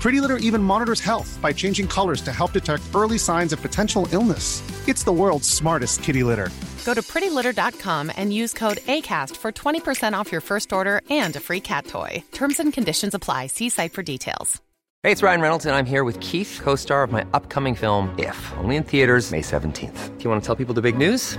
Pretty Litter even monitors health by changing colors to help detect early signs of potential illness. It's the world's smartest kitty litter. Go to prettylitter.com and use code ACAST for 20% off your first order and a free cat toy. Terms and conditions apply. See site for details. Hey, it's Ryan Reynolds, and I'm here with Keith, co star of my upcoming film, If, only in theaters, May 17th. Do you want to tell people the big news?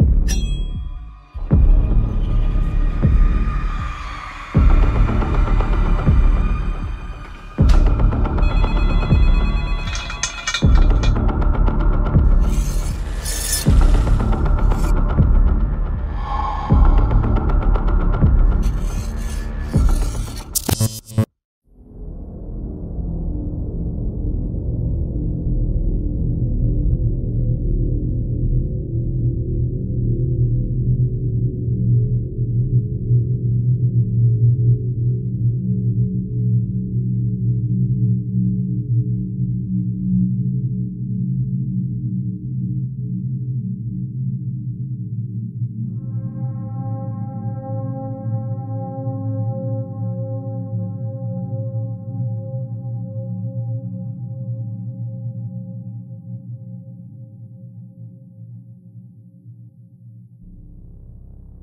thank you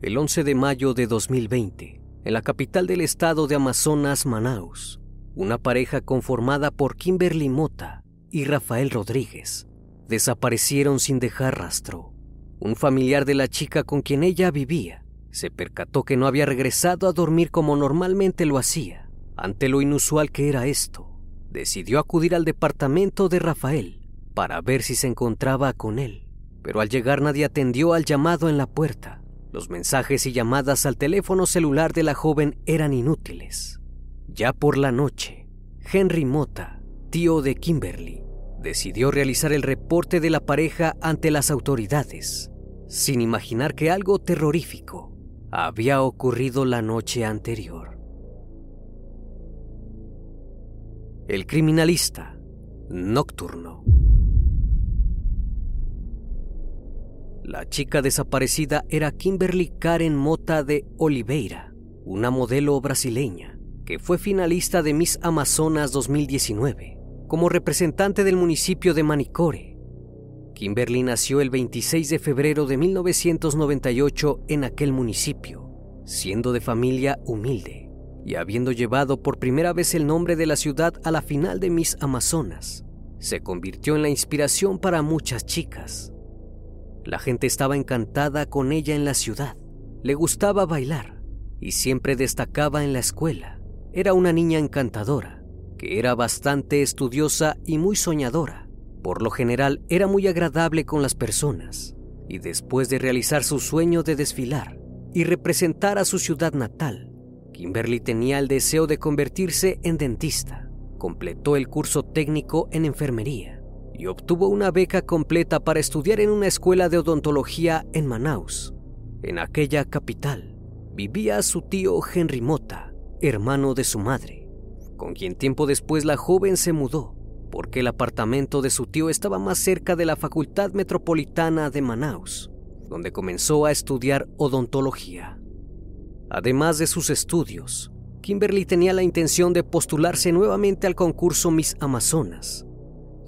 El 11 de mayo de 2020, en la capital del estado de Amazonas, Manaus, una pareja conformada por Kimberly Mota y Rafael Rodríguez desaparecieron sin dejar rastro. Un familiar de la chica con quien ella vivía se percató que no había regresado a dormir como normalmente lo hacía. Ante lo inusual que era esto, decidió acudir al departamento de Rafael para ver si se encontraba con él. Pero al llegar nadie atendió al llamado en la puerta. Los mensajes y llamadas al teléfono celular de la joven eran inútiles. Ya por la noche, Henry Mota, tío de Kimberly, decidió realizar el reporte de la pareja ante las autoridades, sin imaginar que algo terrorífico había ocurrido la noche anterior. El criminalista nocturno. La chica desaparecida era Kimberly Karen Mota de Oliveira, una modelo brasileña que fue finalista de Miss Amazonas 2019 como representante del municipio de Manicore. Kimberly nació el 26 de febrero de 1998 en aquel municipio, siendo de familia humilde y habiendo llevado por primera vez el nombre de la ciudad a la final de Miss Amazonas, se convirtió en la inspiración para muchas chicas. La gente estaba encantada con ella en la ciudad, le gustaba bailar y siempre destacaba en la escuela. Era una niña encantadora, que era bastante estudiosa y muy soñadora. Por lo general era muy agradable con las personas y después de realizar su sueño de desfilar y representar a su ciudad natal, Kimberly tenía el deseo de convertirse en dentista. Completó el curso técnico en enfermería y obtuvo una beca completa para estudiar en una escuela de odontología en Manaus. En aquella capital vivía su tío Henry Mota, hermano de su madre, con quien tiempo después la joven se mudó, porque el apartamento de su tío estaba más cerca de la Facultad Metropolitana de Manaus, donde comenzó a estudiar odontología. Además de sus estudios, Kimberly tenía la intención de postularse nuevamente al concurso Miss Amazonas,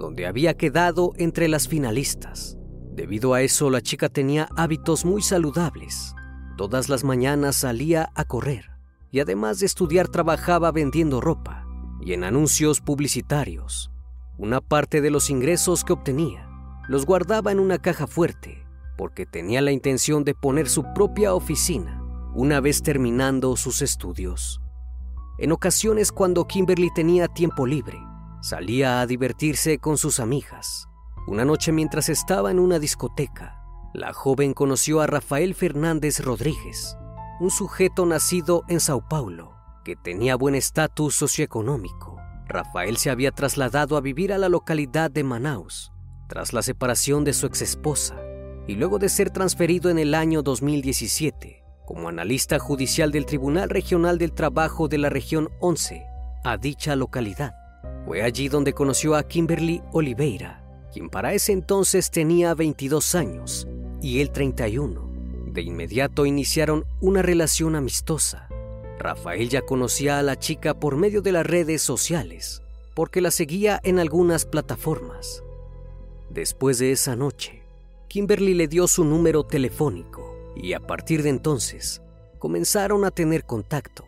donde había quedado entre las finalistas. Debido a eso, la chica tenía hábitos muy saludables. Todas las mañanas salía a correr y además de estudiar trabajaba vendiendo ropa y en anuncios publicitarios. Una parte de los ingresos que obtenía los guardaba en una caja fuerte porque tenía la intención de poner su propia oficina una vez terminando sus estudios. En ocasiones cuando Kimberly tenía tiempo libre, salía a divertirse con sus amigas. Una noche mientras estaba en una discoteca, la joven conoció a Rafael Fernández Rodríguez, un sujeto nacido en Sao Paulo, que tenía buen estatus socioeconómico. Rafael se había trasladado a vivir a la localidad de Manaus tras la separación de su exesposa y luego de ser transferido en el año 2017 como analista judicial del Tribunal Regional del Trabajo de la región 11 a dicha localidad. Fue allí donde conoció a Kimberly Oliveira, quien para ese entonces tenía 22 años y él 31. De inmediato iniciaron una relación amistosa. Rafael ya conocía a la chica por medio de las redes sociales, porque la seguía en algunas plataformas. Después de esa noche, Kimberly le dio su número telefónico y a partir de entonces comenzaron a tener contacto.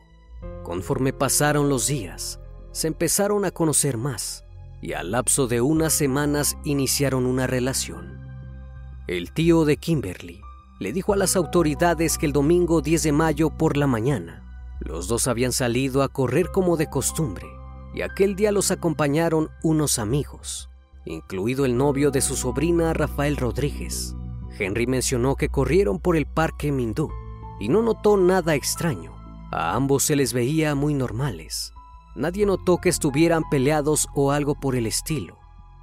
Conforme pasaron los días, se empezaron a conocer más y al lapso de unas semanas iniciaron una relación. El tío de Kimberly le dijo a las autoridades que el domingo 10 de mayo por la mañana, los dos habían salido a correr como de costumbre y aquel día los acompañaron unos amigos, incluido el novio de su sobrina Rafael Rodríguez. Henry mencionó que corrieron por el parque Mindú y no notó nada extraño. A ambos se les veía muy normales. Nadie notó que estuvieran peleados o algo por el estilo.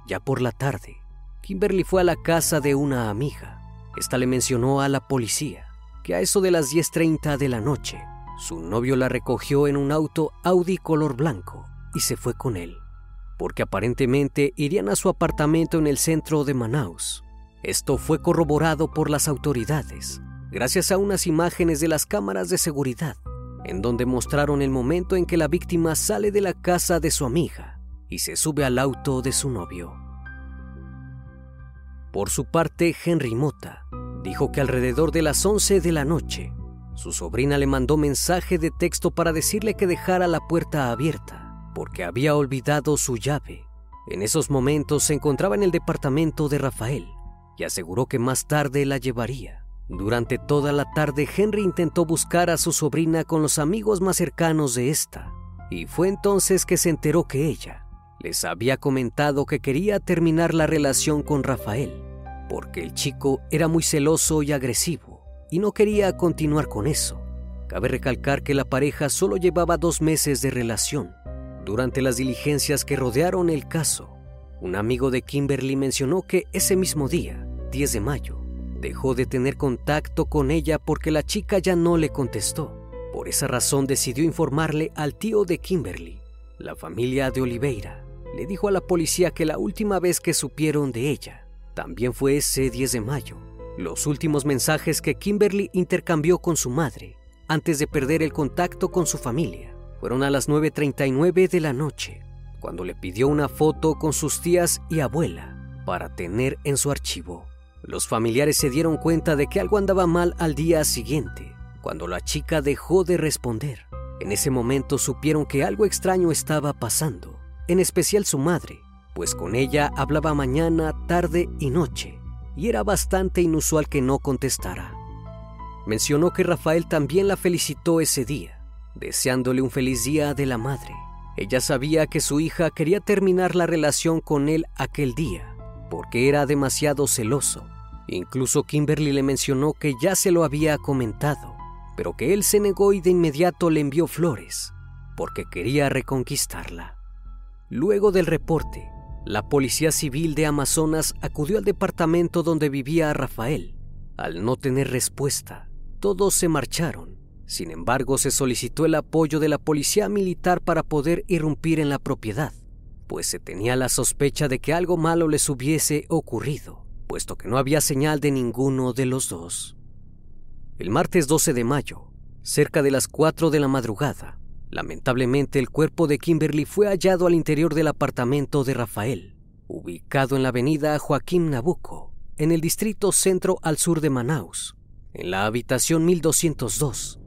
Ya por la tarde, Kimberly fue a la casa de una amiga esta le mencionó a la policía que a eso de las 10.30 de la noche, su novio la recogió en un auto Audi color blanco y se fue con él, porque aparentemente irían a su apartamento en el centro de Manaus. Esto fue corroborado por las autoridades, gracias a unas imágenes de las cámaras de seguridad, en donde mostraron el momento en que la víctima sale de la casa de su amiga y se sube al auto de su novio. Por su parte, Henry Mota dijo que alrededor de las 11 de la noche, su sobrina le mandó mensaje de texto para decirle que dejara la puerta abierta, porque había olvidado su llave. En esos momentos se encontraba en el departamento de Rafael y aseguró que más tarde la llevaría. Durante toda la tarde Henry intentó buscar a su sobrina con los amigos más cercanos de esta, y fue entonces que se enteró que ella les había comentado que quería terminar la relación con Rafael, porque el chico era muy celoso y agresivo y no quería continuar con eso. Cabe recalcar que la pareja solo llevaba dos meses de relación. Durante las diligencias que rodearon el caso, un amigo de Kimberly mencionó que ese mismo día, 10 de mayo, dejó de tener contacto con ella porque la chica ya no le contestó. Por esa razón decidió informarle al tío de Kimberly, la familia de Oliveira, le dijo a la policía que la última vez que supieron de ella también fue ese 10 de mayo. Los últimos mensajes que Kimberly intercambió con su madre antes de perder el contacto con su familia fueron a las 9.39 de la noche, cuando le pidió una foto con sus tías y abuela para tener en su archivo. Los familiares se dieron cuenta de que algo andaba mal al día siguiente, cuando la chica dejó de responder. En ese momento supieron que algo extraño estaba pasando en especial su madre, pues con ella hablaba mañana, tarde y noche, y era bastante inusual que no contestara. Mencionó que Rafael también la felicitó ese día, deseándole un feliz día de la madre. Ella sabía que su hija quería terminar la relación con él aquel día, porque era demasiado celoso. Incluso Kimberly le mencionó que ya se lo había comentado, pero que él se negó y de inmediato le envió flores, porque quería reconquistarla. Luego del reporte, la Policía Civil de Amazonas acudió al departamento donde vivía Rafael. Al no tener respuesta, todos se marcharon. Sin embargo, se solicitó el apoyo de la Policía Militar para poder irrumpir en la propiedad, pues se tenía la sospecha de que algo malo les hubiese ocurrido, puesto que no había señal de ninguno de los dos. El martes 12 de mayo, cerca de las 4 de la madrugada, Lamentablemente, el cuerpo de Kimberly fue hallado al interior del apartamento de Rafael, ubicado en la avenida Joaquín Nabuco, en el distrito centro al sur de Manaus, en la habitación 1202.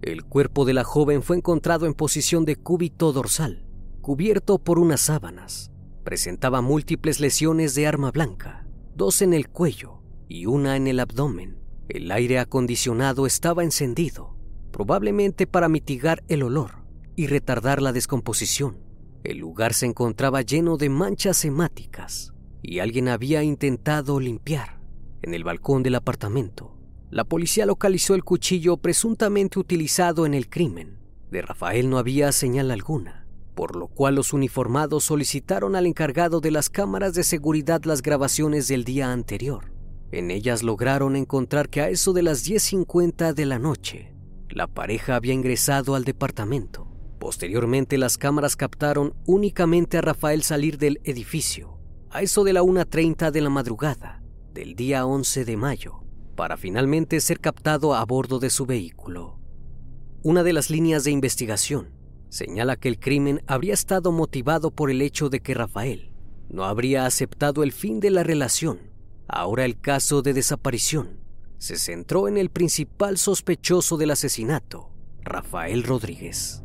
El cuerpo de la joven fue encontrado en posición de cúbito dorsal, cubierto por unas sábanas. Presentaba múltiples lesiones de arma blanca, dos en el cuello y una en el abdomen. El aire acondicionado estaba encendido, probablemente para mitigar el olor y retardar la descomposición. El lugar se encontraba lleno de manchas hemáticas y alguien había intentado limpiar. En el balcón del apartamento, la policía localizó el cuchillo presuntamente utilizado en el crimen. De Rafael no había señal alguna por lo cual los uniformados solicitaron al encargado de las cámaras de seguridad las grabaciones del día anterior. En ellas lograron encontrar que a eso de las 10.50 de la noche, la pareja había ingresado al departamento. Posteriormente las cámaras captaron únicamente a Rafael salir del edificio, a eso de la 1.30 de la madrugada del día 11 de mayo, para finalmente ser captado a bordo de su vehículo. Una de las líneas de investigación señala que el crimen habría estado motivado por el hecho de que Rafael no habría aceptado el fin de la relación. Ahora el caso de desaparición se centró en el principal sospechoso del asesinato, Rafael Rodríguez.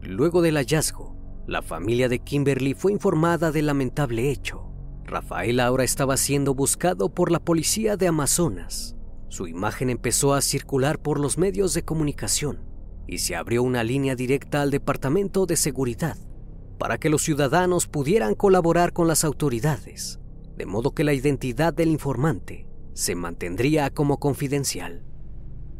Luego del hallazgo, la familia de Kimberly fue informada del lamentable hecho. Rafael ahora estaba siendo buscado por la policía de Amazonas. Su imagen empezó a circular por los medios de comunicación y se abrió una línea directa al Departamento de Seguridad para que los ciudadanos pudieran colaborar con las autoridades, de modo que la identidad del informante se mantendría como confidencial.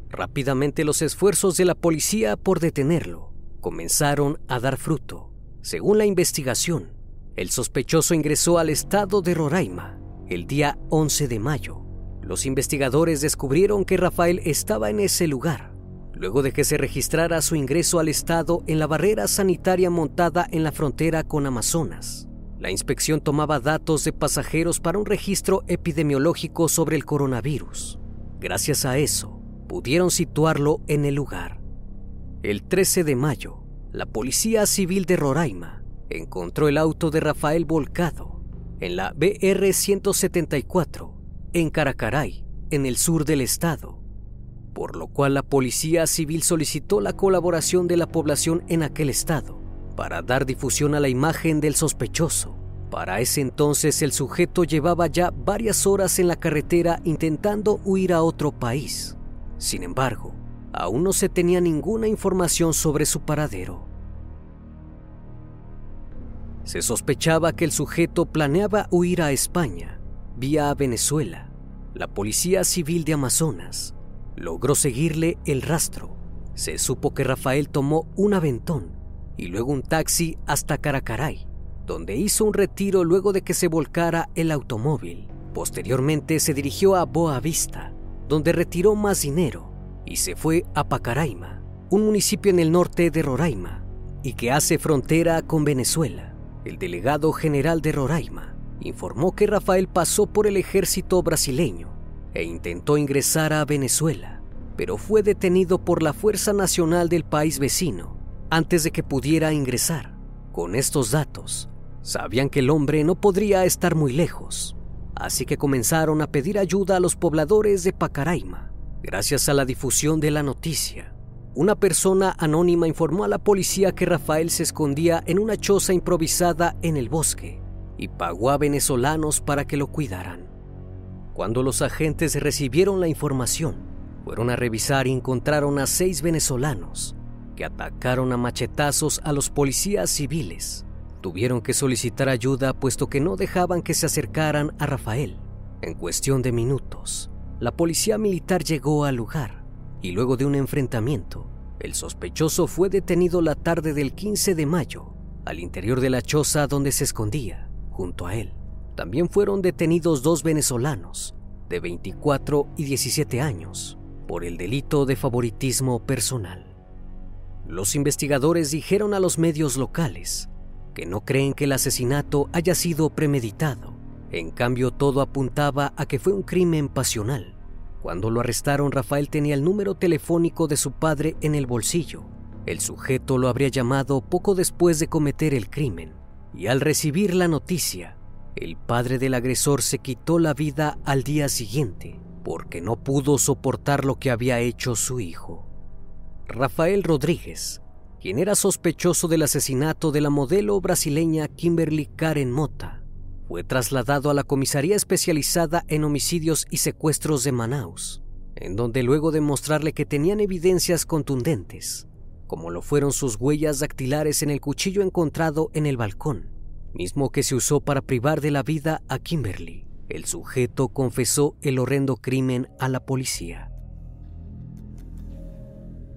Rápidamente los esfuerzos de la policía por detenerlo comenzaron a dar fruto. Según la investigación, el sospechoso ingresó al estado de Roraima el día 11 de mayo. Los investigadores descubrieron que Rafael estaba en ese lugar luego de que se registrara su ingreso al estado en la barrera sanitaria montada en la frontera con Amazonas. La inspección tomaba datos de pasajeros para un registro epidemiológico sobre el coronavirus. Gracias a eso, pudieron situarlo en el lugar. El 13 de mayo, la Policía Civil de Roraima encontró el auto de Rafael volcado en la BR 174 en Caracaray, en el sur del estado por lo cual la Policía Civil solicitó la colaboración de la población en aquel estado para dar difusión a la imagen del sospechoso. Para ese entonces el sujeto llevaba ya varias horas en la carretera intentando huir a otro país. Sin embargo, aún no se tenía ninguna información sobre su paradero. Se sospechaba que el sujeto planeaba huir a España, vía Venezuela. La Policía Civil de Amazonas logró seguirle el rastro. Se supo que Rafael tomó un aventón y luego un taxi hasta Caracaray, donde hizo un retiro luego de que se volcara el automóvil. Posteriormente se dirigió a Boa Vista, donde retiró más dinero y se fue a Pacaraima, un municipio en el norte de Roraima y que hace frontera con Venezuela. El delegado general de Roraima informó que Rafael pasó por el ejército brasileño e intentó ingresar a Venezuela, pero fue detenido por la Fuerza Nacional del país vecino antes de que pudiera ingresar. Con estos datos, sabían que el hombre no podría estar muy lejos, así que comenzaron a pedir ayuda a los pobladores de Pacaraima. Gracias a la difusión de la noticia, una persona anónima informó a la policía que Rafael se escondía en una choza improvisada en el bosque y pagó a venezolanos para que lo cuidaran. Cuando los agentes recibieron la información, fueron a revisar y encontraron a seis venezolanos que atacaron a machetazos a los policías civiles. Tuvieron que solicitar ayuda puesto que no dejaban que se acercaran a Rafael. En cuestión de minutos, la policía militar llegó al lugar y luego de un enfrentamiento, el sospechoso fue detenido la tarde del 15 de mayo al interior de la choza donde se escondía, junto a él. También fueron detenidos dos venezolanos de 24 y 17 años por el delito de favoritismo personal. Los investigadores dijeron a los medios locales que no creen que el asesinato haya sido premeditado. En cambio, todo apuntaba a que fue un crimen pasional. Cuando lo arrestaron, Rafael tenía el número telefónico de su padre en el bolsillo. El sujeto lo habría llamado poco después de cometer el crimen. Y al recibir la noticia, el padre del agresor se quitó la vida al día siguiente porque no pudo soportar lo que había hecho su hijo. Rafael Rodríguez, quien era sospechoso del asesinato de la modelo brasileña Kimberly Karen Mota, fue trasladado a la comisaría especializada en homicidios y secuestros de Manaus, en donde luego de mostrarle que tenían evidencias contundentes, como lo fueron sus huellas dactilares en el cuchillo encontrado en el balcón, mismo que se usó para privar de la vida a Kimberly, el sujeto confesó el horrendo crimen a la policía.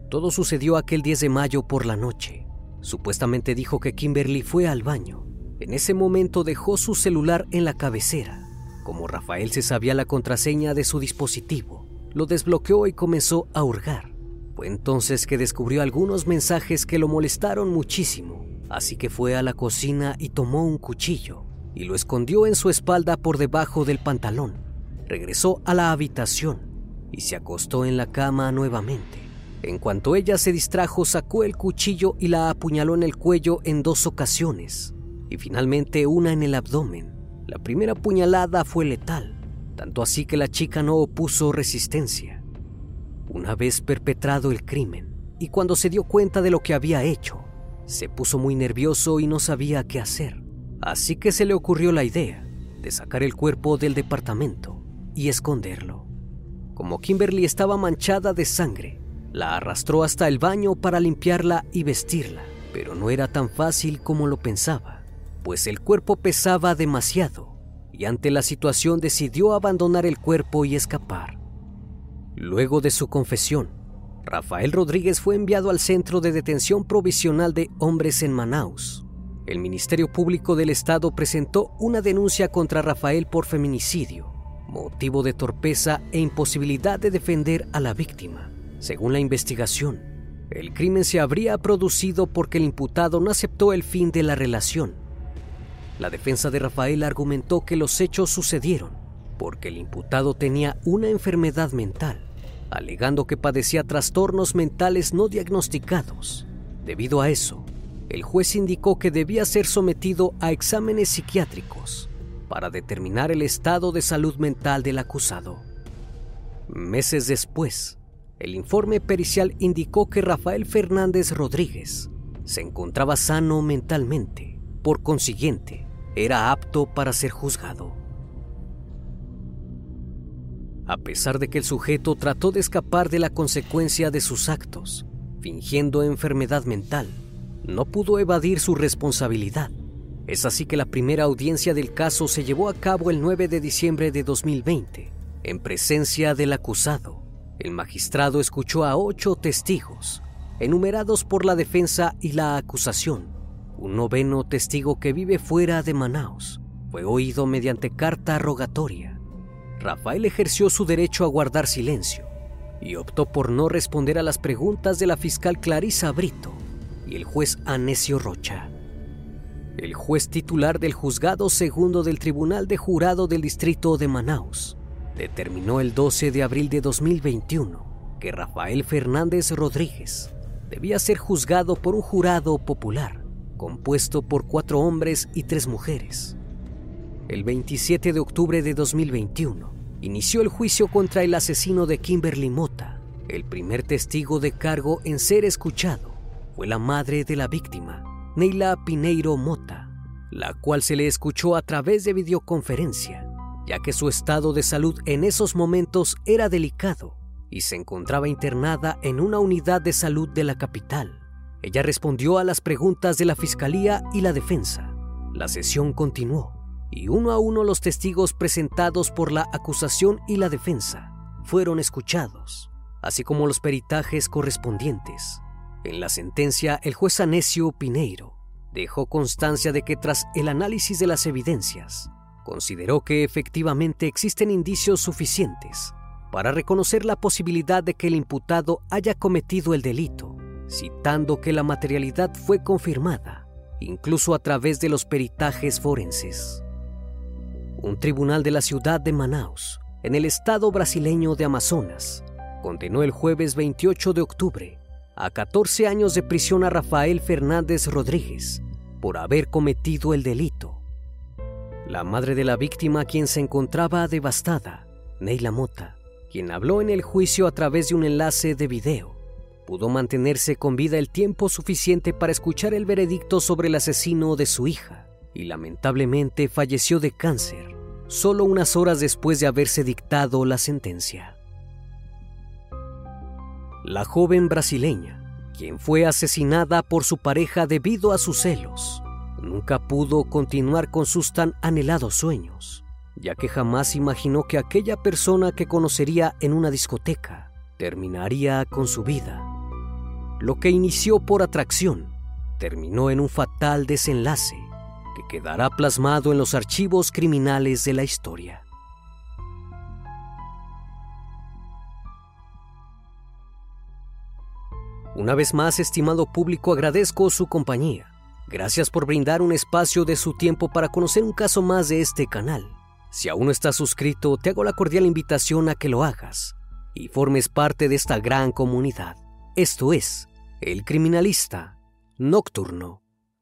Todo sucedió aquel 10 de mayo por la noche. Supuestamente dijo que Kimberly fue al baño en ese momento dejó su celular en la cabecera. Como Rafael se sabía la contraseña de su dispositivo, lo desbloqueó y comenzó a hurgar. Fue entonces que descubrió algunos mensajes que lo molestaron muchísimo, así que fue a la cocina y tomó un cuchillo y lo escondió en su espalda por debajo del pantalón. Regresó a la habitación y se acostó en la cama nuevamente. En cuanto ella se distrajo, sacó el cuchillo y la apuñaló en el cuello en dos ocasiones y finalmente una en el abdomen. La primera puñalada fue letal, tanto así que la chica no opuso resistencia. Una vez perpetrado el crimen, y cuando se dio cuenta de lo que había hecho, se puso muy nervioso y no sabía qué hacer. Así que se le ocurrió la idea de sacar el cuerpo del departamento y esconderlo. Como Kimberly estaba manchada de sangre, la arrastró hasta el baño para limpiarla y vestirla, pero no era tan fácil como lo pensaba pues el cuerpo pesaba demasiado y ante la situación decidió abandonar el cuerpo y escapar. Luego de su confesión, Rafael Rodríguez fue enviado al Centro de Detención Provisional de Hombres en Manaus. El Ministerio Público del Estado presentó una denuncia contra Rafael por feminicidio, motivo de torpeza e imposibilidad de defender a la víctima. Según la investigación, el crimen se habría producido porque el imputado no aceptó el fin de la relación la defensa de Rafael argumentó que los hechos sucedieron porque el imputado tenía una enfermedad mental, alegando que padecía trastornos mentales no diagnosticados. Debido a eso, el juez indicó que debía ser sometido a exámenes psiquiátricos para determinar el estado de salud mental del acusado. Meses después, el informe pericial indicó que Rafael Fernández Rodríguez se encontraba sano mentalmente. Por consiguiente, era apto para ser juzgado. A pesar de que el sujeto trató de escapar de la consecuencia de sus actos, fingiendo enfermedad mental, no pudo evadir su responsabilidad. Es así que la primera audiencia del caso se llevó a cabo el 9 de diciembre de 2020, en presencia del acusado. El magistrado escuchó a ocho testigos, enumerados por la defensa y la acusación, un noveno testigo que vive fuera de Manaus fue oído mediante carta rogatoria. Rafael ejerció su derecho a guardar silencio y optó por no responder a las preguntas de la fiscal Clarisa Brito y el juez Anesio Rocha. El juez titular del juzgado segundo del Tribunal de Jurado del Distrito de Manaus determinó el 12 de abril de 2021 que Rafael Fernández Rodríguez debía ser juzgado por un jurado popular compuesto por cuatro hombres y tres mujeres. El 27 de octubre de 2021 inició el juicio contra el asesino de Kimberly Mota. El primer testigo de cargo en ser escuchado fue la madre de la víctima, Neila Pineiro Mota, la cual se le escuchó a través de videoconferencia, ya que su estado de salud en esos momentos era delicado y se encontraba internada en una unidad de salud de la capital. Ella respondió a las preguntas de la fiscalía y la defensa. La sesión continuó y uno a uno los testigos presentados por la acusación y la defensa fueron escuchados, así como los peritajes correspondientes. En la sentencia, el juez Anecio Pineiro dejó constancia de que tras el análisis de las evidencias, consideró que efectivamente existen indicios suficientes para reconocer la posibilidad de que el imputado haya cometido el delito citando que la materialidad fue confirmada, incluso a través de los peritajes forenses. Un tribunal de la ciudad de Manaus en el estado brasileño de Amazonas, condenó el jueves 28 de octubre a 14 años de prisión a Rafael Fernández Rodríguez por haber cometido el delito. La madre de la víctima, quien se encontraba devastada, Neila Mota, quien habló en el juicio a través de un enlace de video, pudo mantenerse con vida el tiempo suficiente para escuchar el veredicto sobre el asesino de su hija y lamentablemente falleció de cáncer solo unas horas después de haberse dictado la sentencia. La joven brasileña, quien fue asesinada por su pareja debido a sus celos, nunca pudo continuar con sus tan anhelados sueños, ya que jamás imaginó que aquella persona que conocería en una discoteca terminaría con su vida. Lo que inició por atracción terminó en un fatal desenlace que quedará plasmado en los archivos criminales de la historia. Una vez más, estimado público, agradezco su compañía. Gracias por brindar un espacio de su tiempo para conocer un caso más de este canal. Si aún no estás suscrito, te hago la cordial invitación a que lo hagas y formes parte de esta gran comunidad. Esto es El Criminalista Nocturno.